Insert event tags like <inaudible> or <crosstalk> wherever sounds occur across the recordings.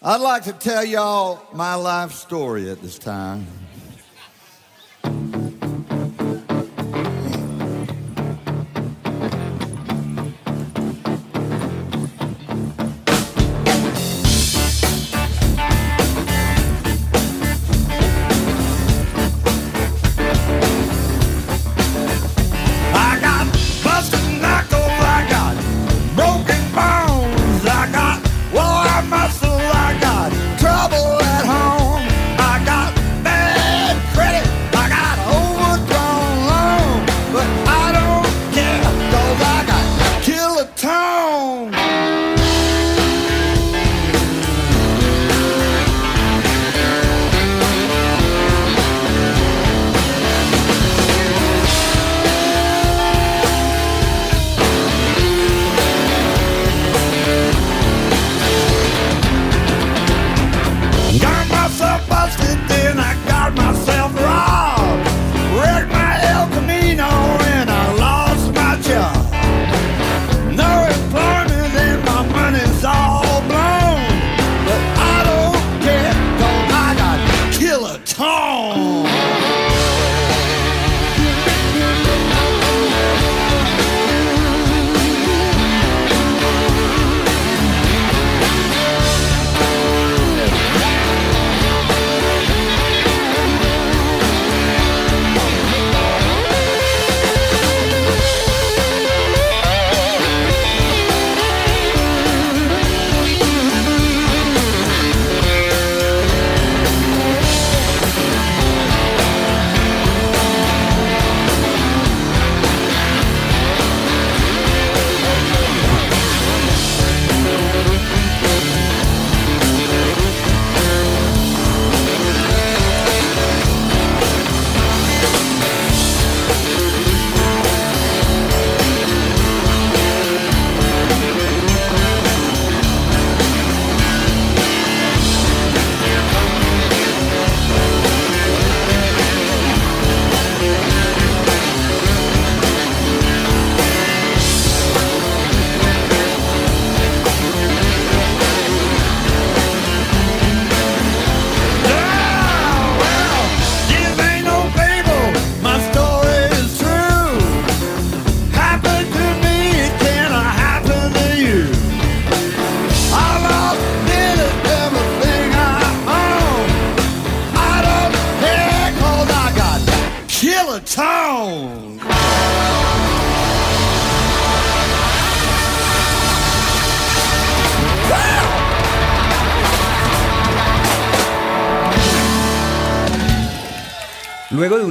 I'd like to tell y'all my life story at this time.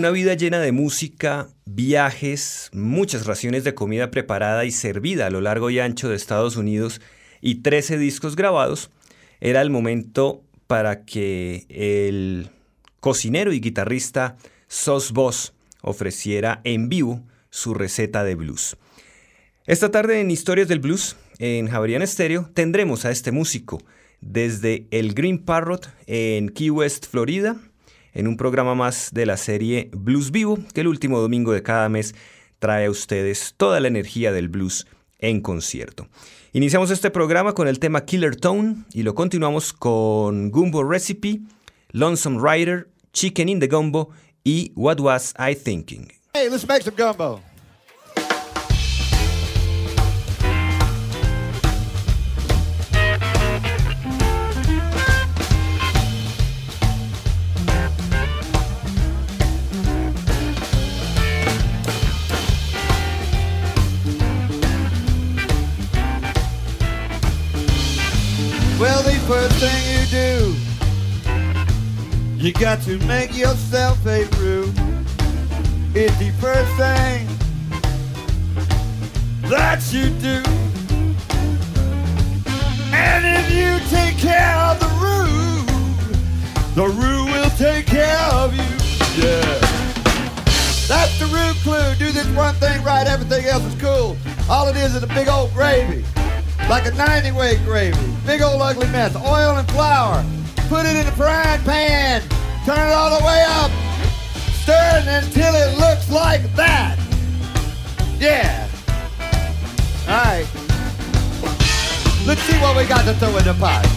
Una vida llena de música, viajes, muchas raciones de comida preparada y servida a lo largo y ancho de Estados Unidos y 13 discos grabados, era el momento para que el cocinero y guitarrista Sos Boss ofreciera en vivo su receta de blues. Esta tarde en Historias del Blues, en Javerian Estéreo, tendremos a este músico desde el Green Parrot en Key West, Florida, en un programa más de la serie Blues Vivo, que el último domingo de cada mes trae a ustedes toda la energía del blues en concierto. Iniciamos este programa con el tema Killer Tone y lo continuamos con Gumbo Recipe, Lonesome Rider, Chicken in the Gumbo y What Was I Thinking. Hey, let's make some gumbo. First thing you do, you got to make yourself a roux. It's the first thing that you do. And if you take care of the roux, the roux will take care of you. Yeah. That's the roux clue. Do this one thing right, everything else is cool. All it is is a big old gravy. Like a 90 weight gravy. Big old ugly mess. Oil and flour. Put it in a frying pan. Turn it all the way up. Stir it until it looks like that. Yeah. All right. Let's see what we got to throw in the pot.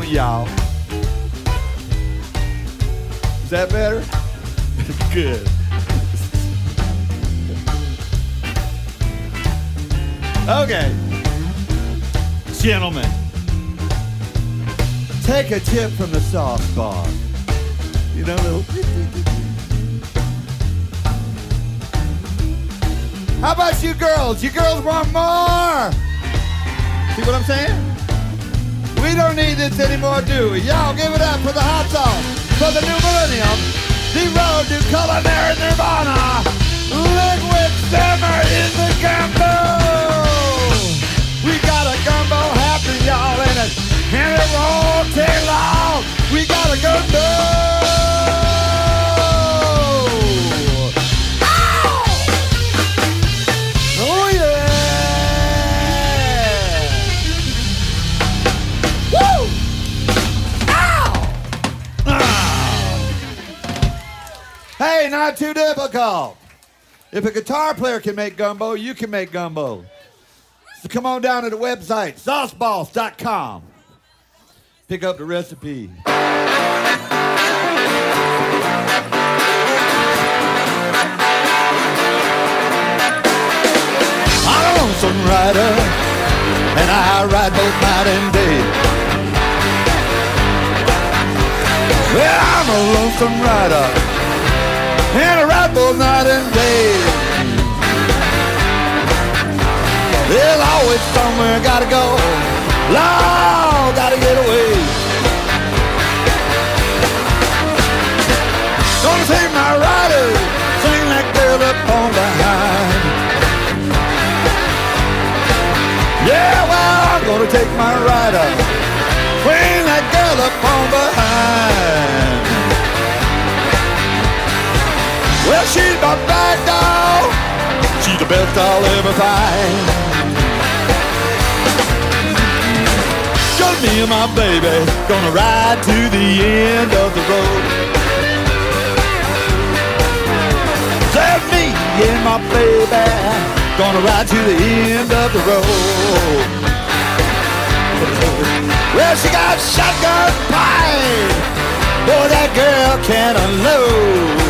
Y'all. Is that better? <laughs> Good. Okay. Gentlemen, take a tip from the Sauce Boss. You know. How about you girls? You girls want more? See what I'm saying? We don't need this anymore, do we? Y'all give it up for the hot sauce, for the new millennium, the road to culinary nirvana. Liquid summer in the gumbo. We got a gumbo happening, y'all, and it, and it won't take long. We got a gumbo. Not too difficult. If a guitar player can make gumbo, you can make gumbo. So come on down to the website, sauceboss.com. Pick up the recipe. I'm a lonesome rider, and I ride both night and day. Well, I'm a lonesome rider, and ride both night and day. There's always somewhere gotta go, Lord, gotta get away. Gonna take my rider, sing that girl up on behind. Yeah, well, I'm gonna take my rider, swing that girl up on behind. She's my black dog, she's the best I'll ever find. Just me and my baby, gonna ride to the end of the road. Just me and my baby, gonna ride to the end of the road. Well, she got shotgun pipe. Boy, that girl can unload.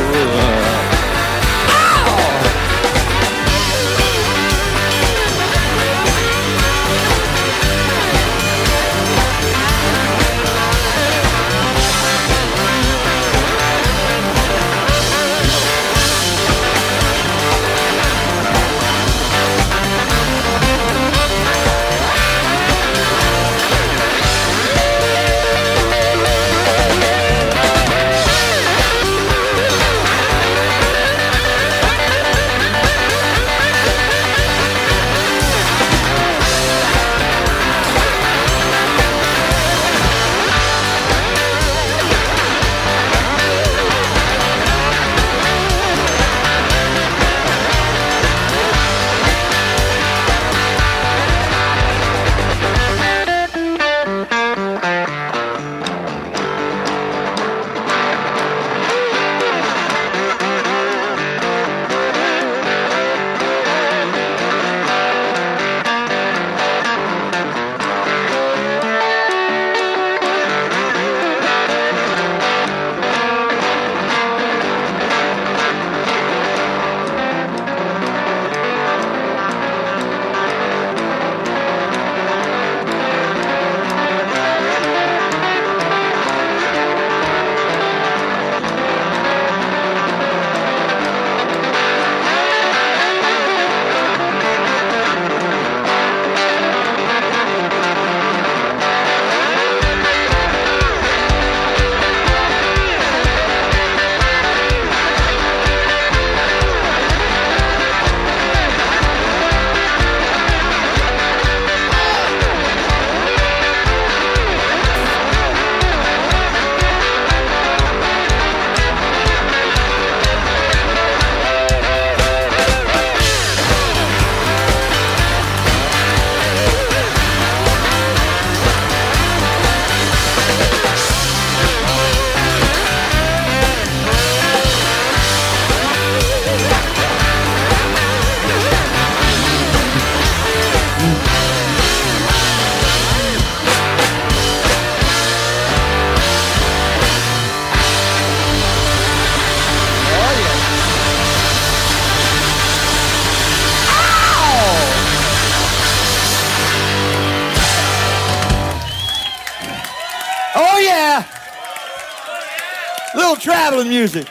Little traveling music?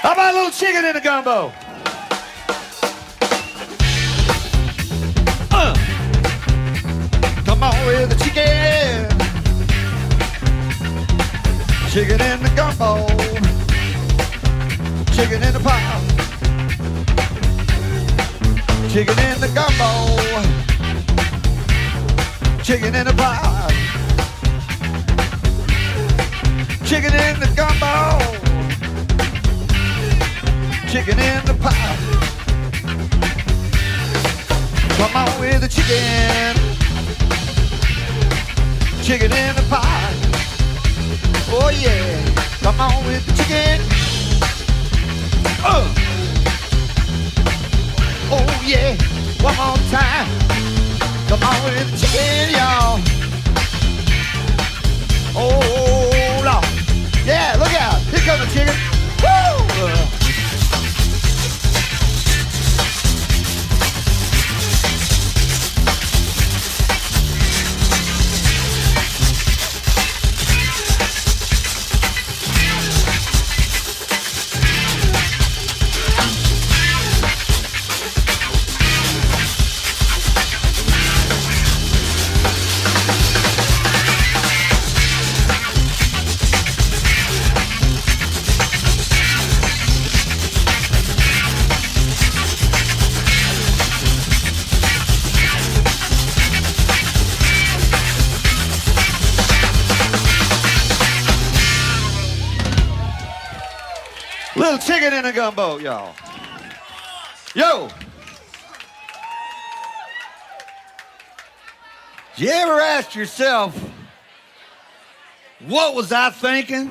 How about a little chicken in the gumbo? Uh. Come on with the chicken. Chicken in the gumbo. Chicken in the pot. Chicken in the gumbo. Chicken in the pot. Chicken in the gumbo. Chicken in the pot. Come on with the chicken. Chicken in the pot. Oh yeah. Come on with the chicken. Uh. Oh yeah. One more time. Come on with the chicken, y'all. Oh. Yeah, look out. Here comes the chicken. Woo! Chicken in a gumbo, y'all. Yo. You ever ask yourself, what was I thinking?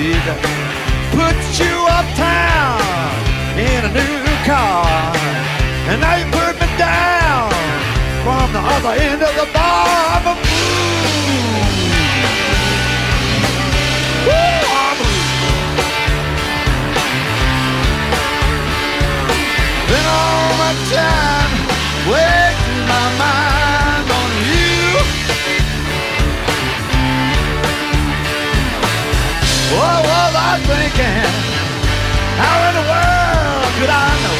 Boutique. Put you uptown in a new car, and now you put me down from the other end of the bar. I'm. Woo, Been all my time wasting my mind I thinking? How in the world could I know?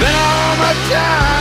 Been all my time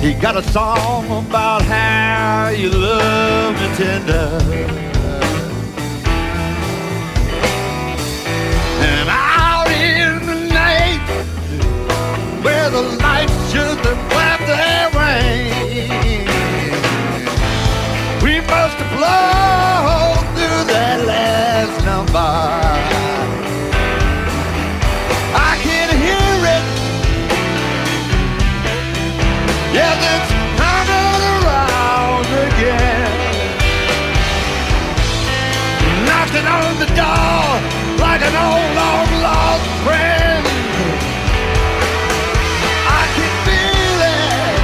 He got a song about how you love me tender. And out in the night, where the lights just have left their rain, we must have blown through that last number. The door like an old long lost friend. I can feel it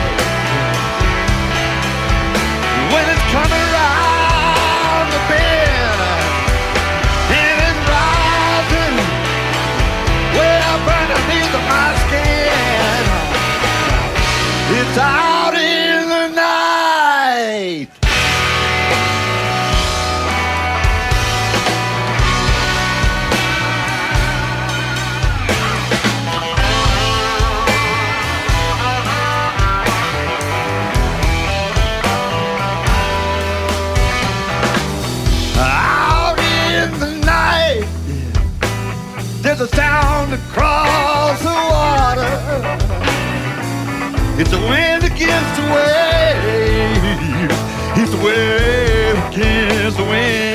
when it's coming around the bend. And it's rising up underneath my skin. It's out across the water. It's the wind against the wave. It's the wave against the wind.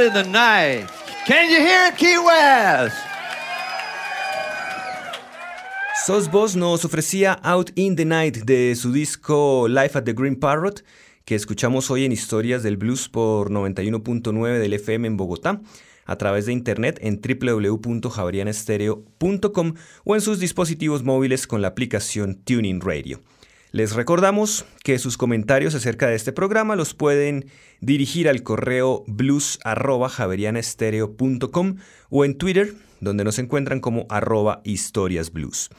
Out in the night. Can you hear it, Key West? Nos ofrecía Out in the Night de su disco Life at the Green Parrot, que escuchamos hoy en Historias del Blues por 91.9 del FM en Bogotá, a través de internet en www.javerianestereo.com o en sus dispositivos móviles con la aplicación Tuning Radio. Les recordamos que sus comentarios acerca de este programa los pueden dirigir al correo blues.javerianestereo.com o en Twitter, donde nos encuentran como arroba historiasblues.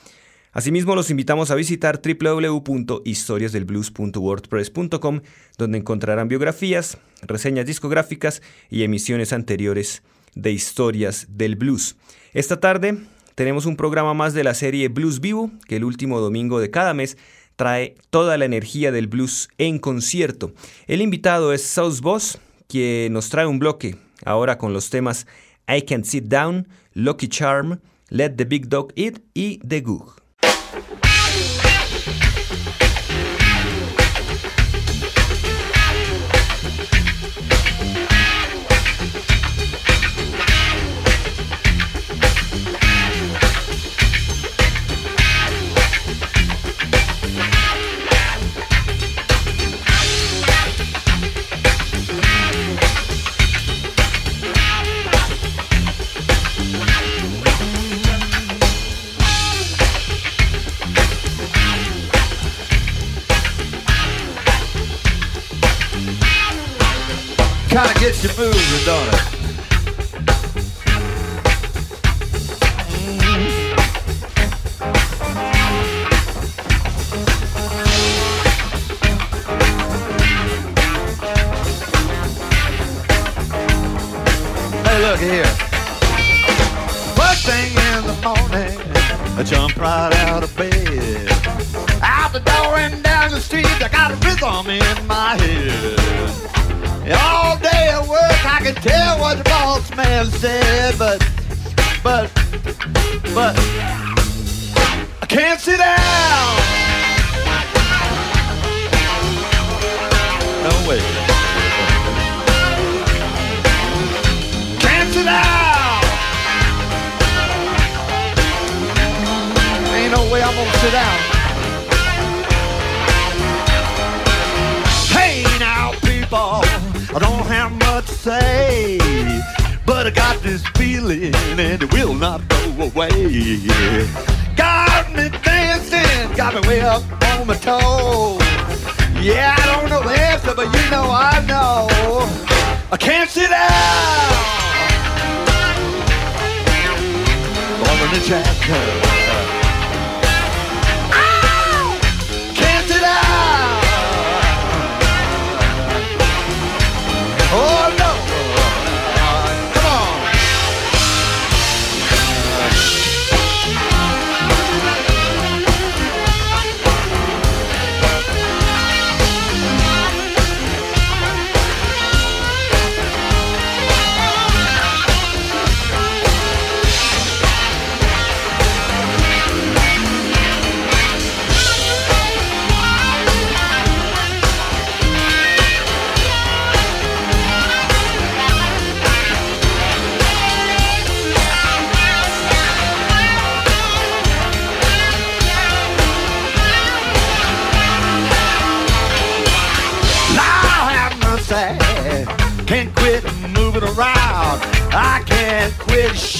Asimismo, los invitamos a visitar www.historiasdelblues.wordpress.com, donde encontrarán biografías, reseñas discográficas y emisiones anteriores de historias del blues. Esta tarde tenemos un programa más de la serie Blues Vivo, que el último domingo de cada mes trae toda la energía del blues en concierto. El invitado es South Boss, quien nos trae un bloque ahora con los temas I Can't Sit Down, Lucky Charm, Let the Big Dog Eat y The Goog. Way up on my toes. Yeah, I don't know the answer, but you know I know. I can't sit down. Going to jack.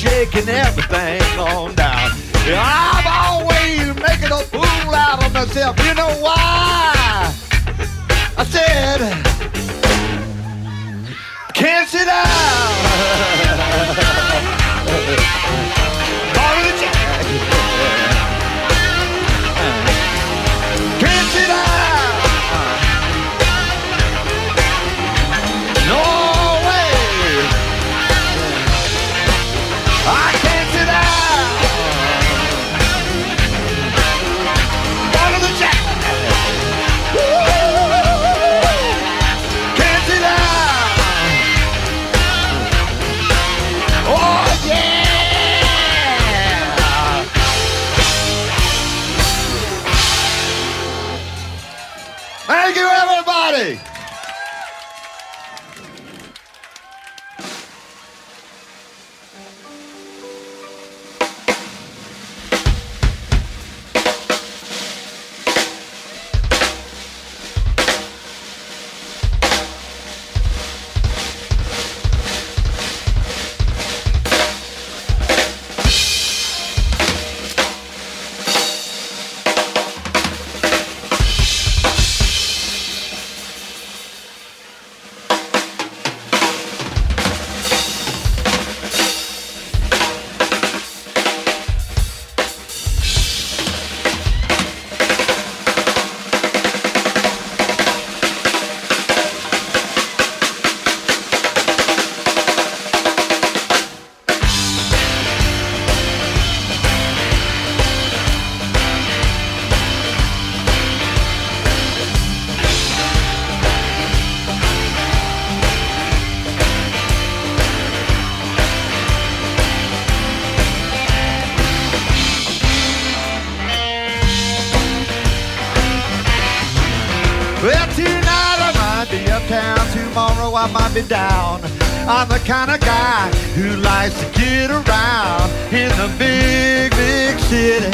Shaking everything on down. I'm always making a fool out of myself. You know why? I said, I tomorrow I might be down. I'm the kind of guy who likes to get around in the big, big city,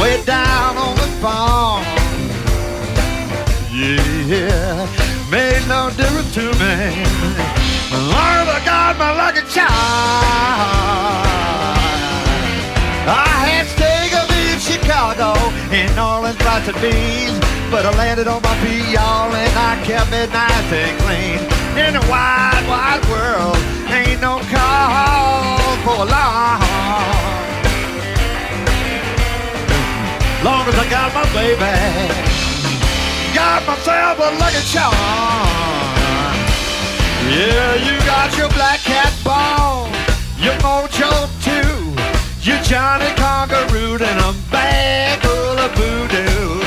way down on the farm. Yeah, made no difference to me. Lord, I got my lucky child. I had Chicago, in Orleans, lots of bees But I landed on my feet, y'all, and I kept it nice and clean. In the wide, wide world, ain't no call for alarm. Long as I got my baby, got myself a lucky charm. Yeah, you got your black cat ball, your mojo too, your Johnny Conqueroo, and a bag full of voodoo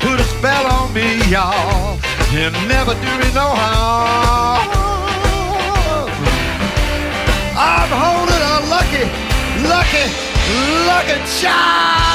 Put a spell on me, y'all, and never do me no harm. I'm holding a lucky, lucky, lucky child.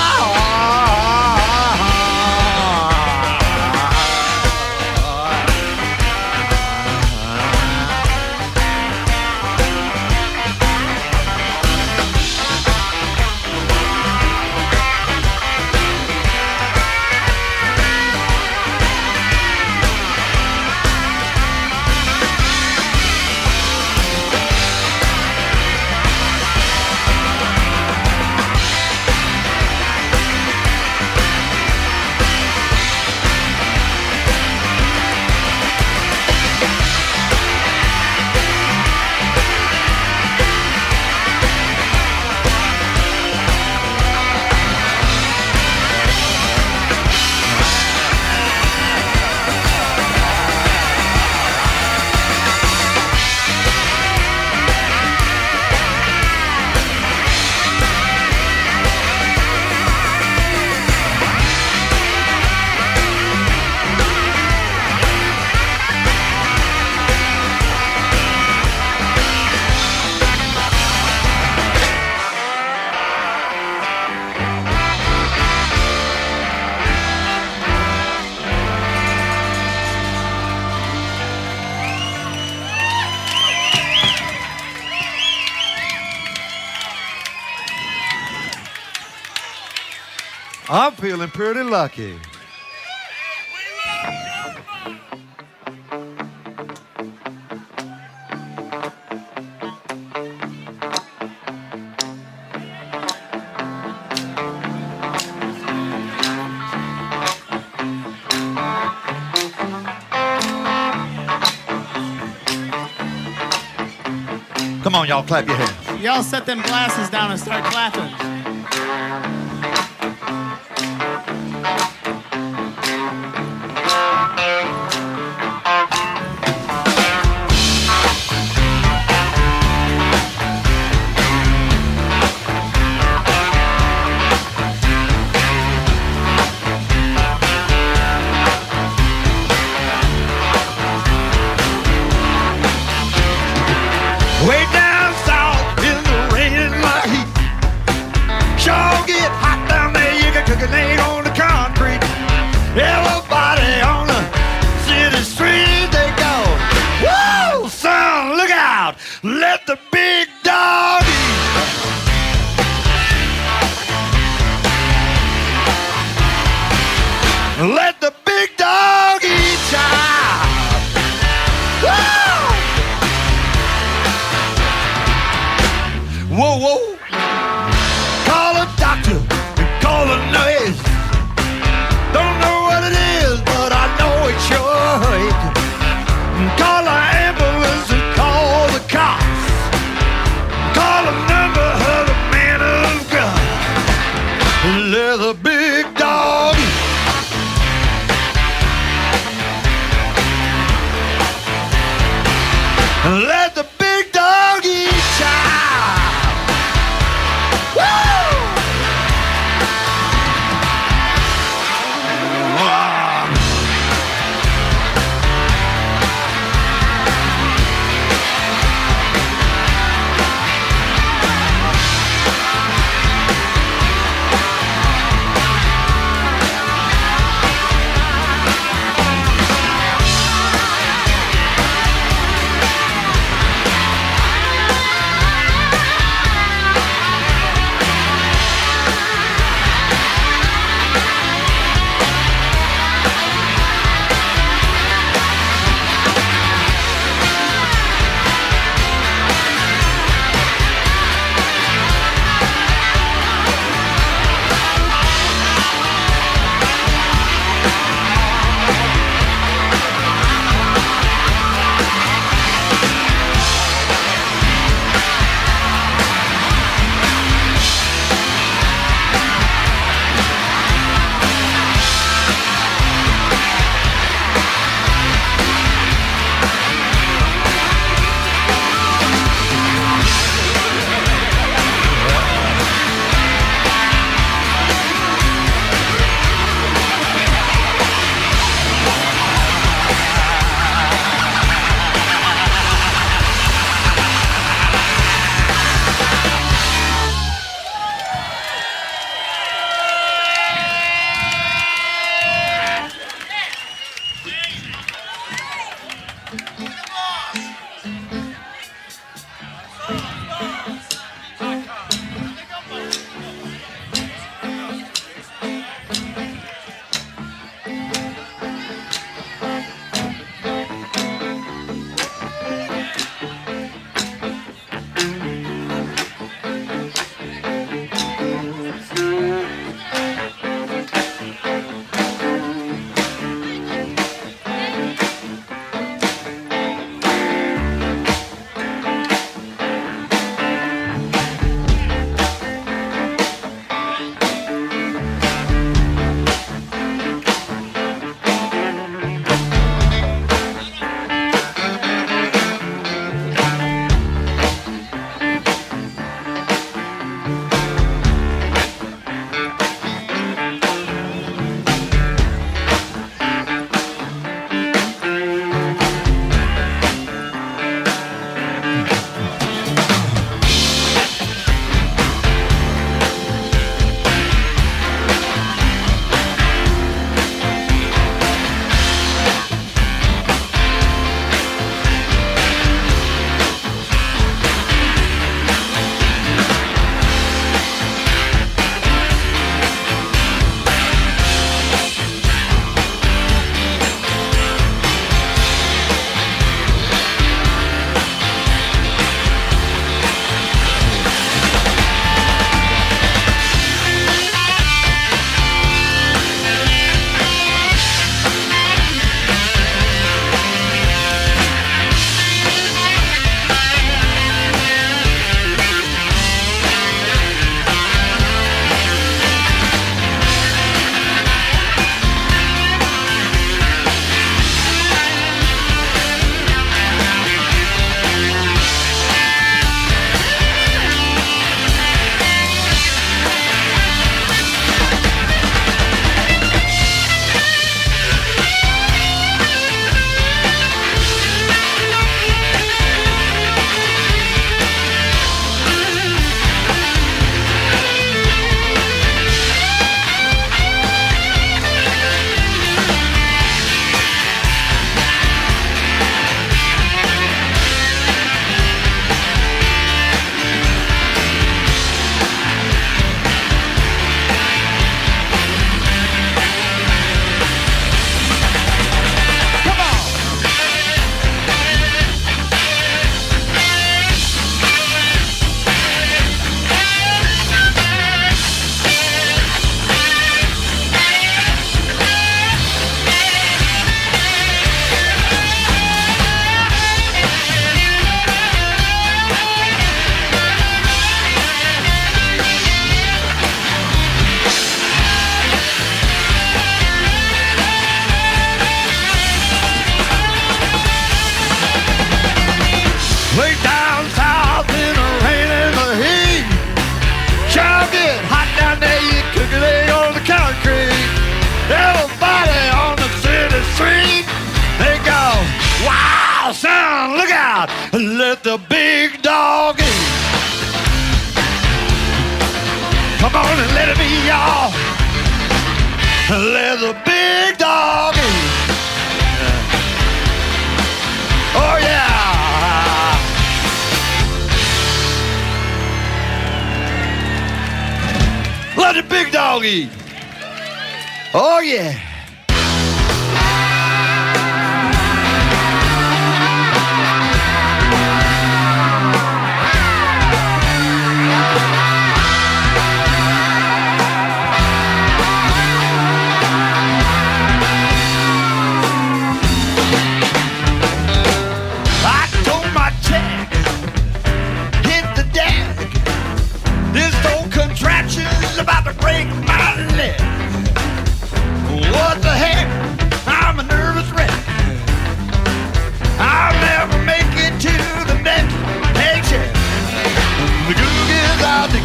Pretty lucky. Come on, y'all, clap your hands. Y'all set them glasses down and start clapping. Oh, yeah.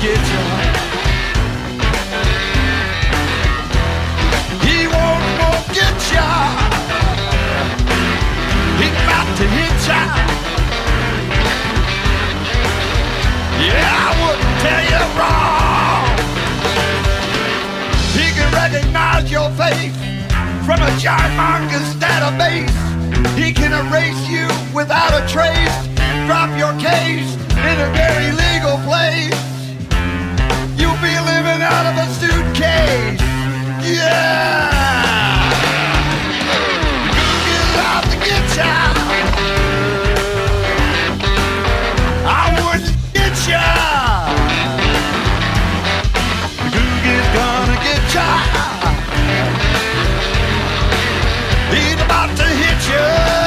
get drunk. He won't, forget ya. He got to hit ya. Yeah, I wouldn't tell you wrong. He can recognize your face from a giantmonger's database. He can erase you without a trace. Drop your case in a very legal place be living out of a suitcase. Yeah! Get off the guitar. I would get ya. Gonna get ya. He's about to hit ya.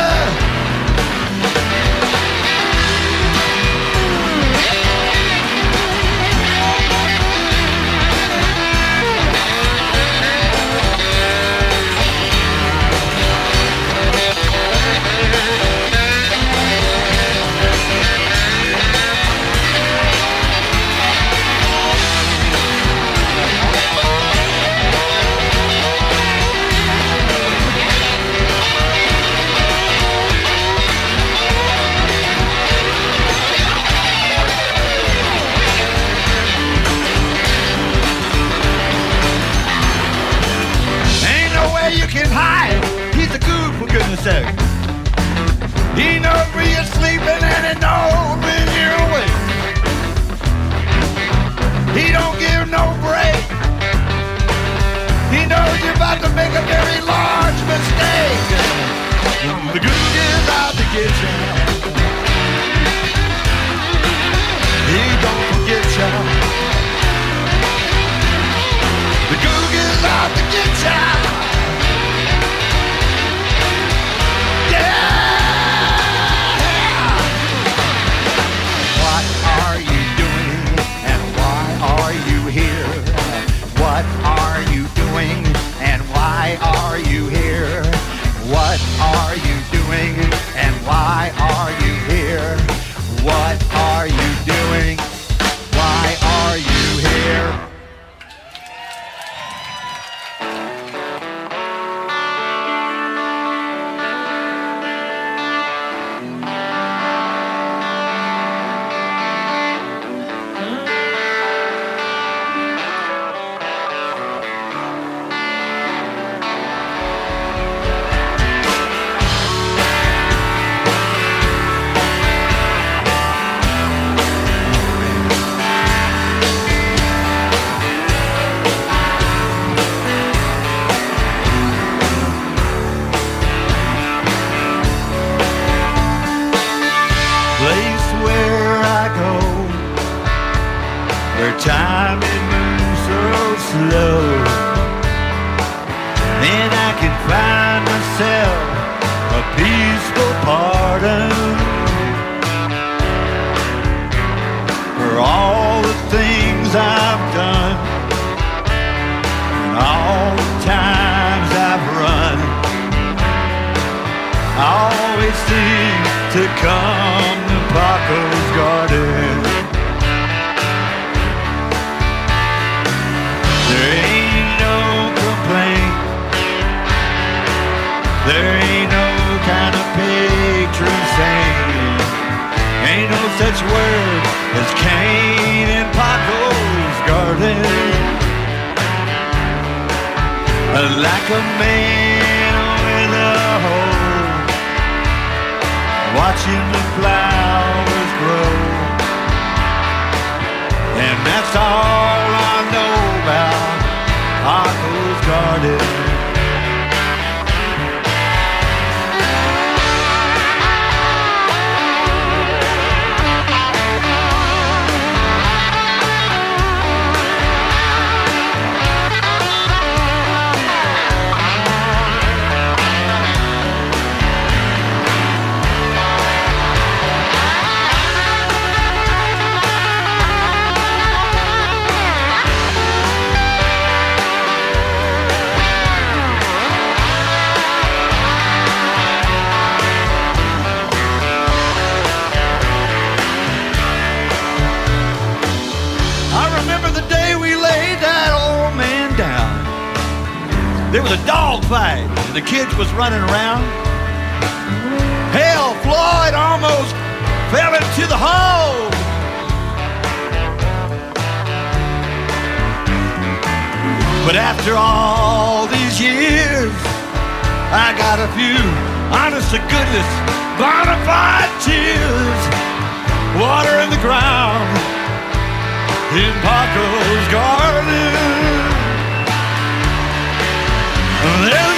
That's all the kids was running around. Hell, Floyd almost fell into the hole. But after all these years, I got a few honest to goodness bona fide tears. Water in the ground in Paco's garden. There's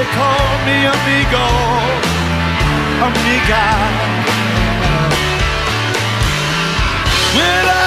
simpático, me amigo, amiga. When I've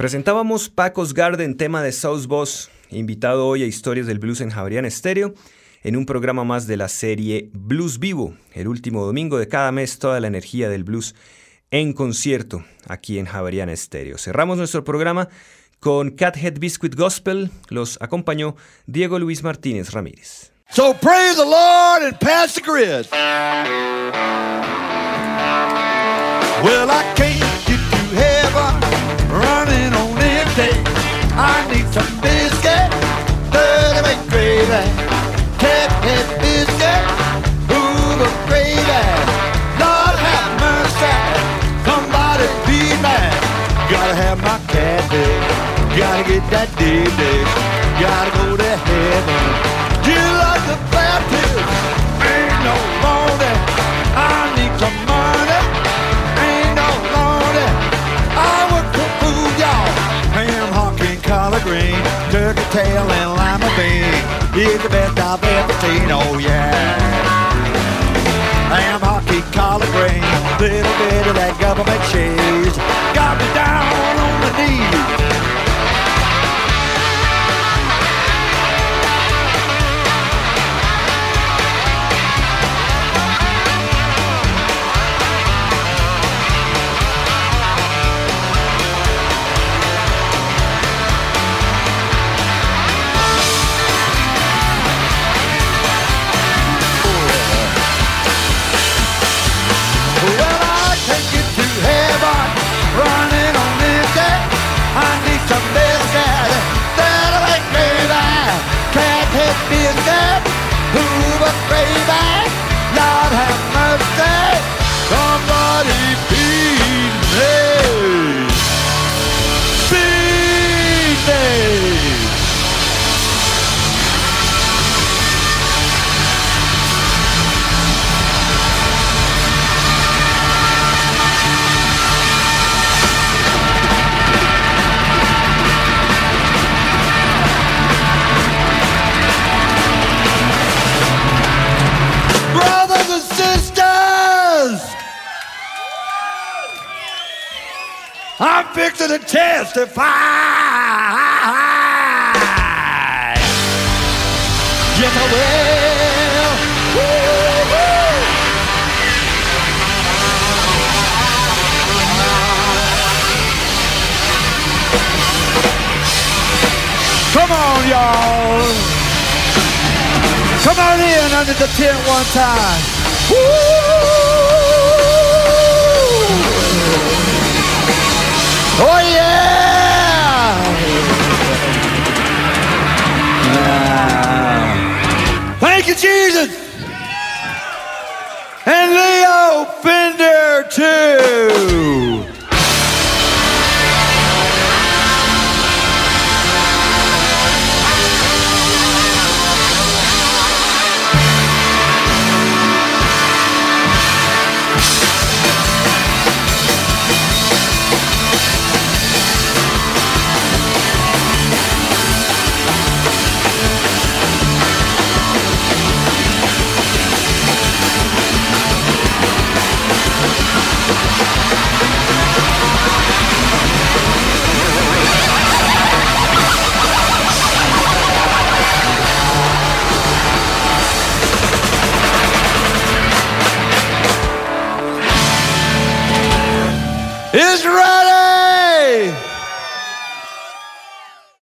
Presentábamos Paco's Garden, tema de South Boss, invitado hoy a Historias del Blues en Javerian Estéreo, en un programa más de la serie Blues Vivo, el último domingo de cada mes, toda la energía del blues en concierto aquí en Javerian Estéreo. Cerramos nuestro programa con Cathead Biscuit Gospel, los acompañó Diego Luis Martínez Ramírez. So praise the Lord and pass the grid. Well, I can't get to heaven running on empty. I need some biscuit, dirty make gravy. Tap that biscuit, the gravy. Lord have mercy, somebody be mad. Gotta have my catfish, gotta get that deep dish, gotta go to heaven. You like the Baptist, ain't no It's the best I've ever seen, oh yeah. Ham, hockey, collard green, little bit of that government cheese. Got me down on the knees. be a dead, who but baby, Lord have mercy. I'm fixing to testify. Yes, I will. Woo-hoo. Come on, y'all. Come on in under the tent one time. Woo! Oh yeah! Thank you, Jesus. And Leo Fender too.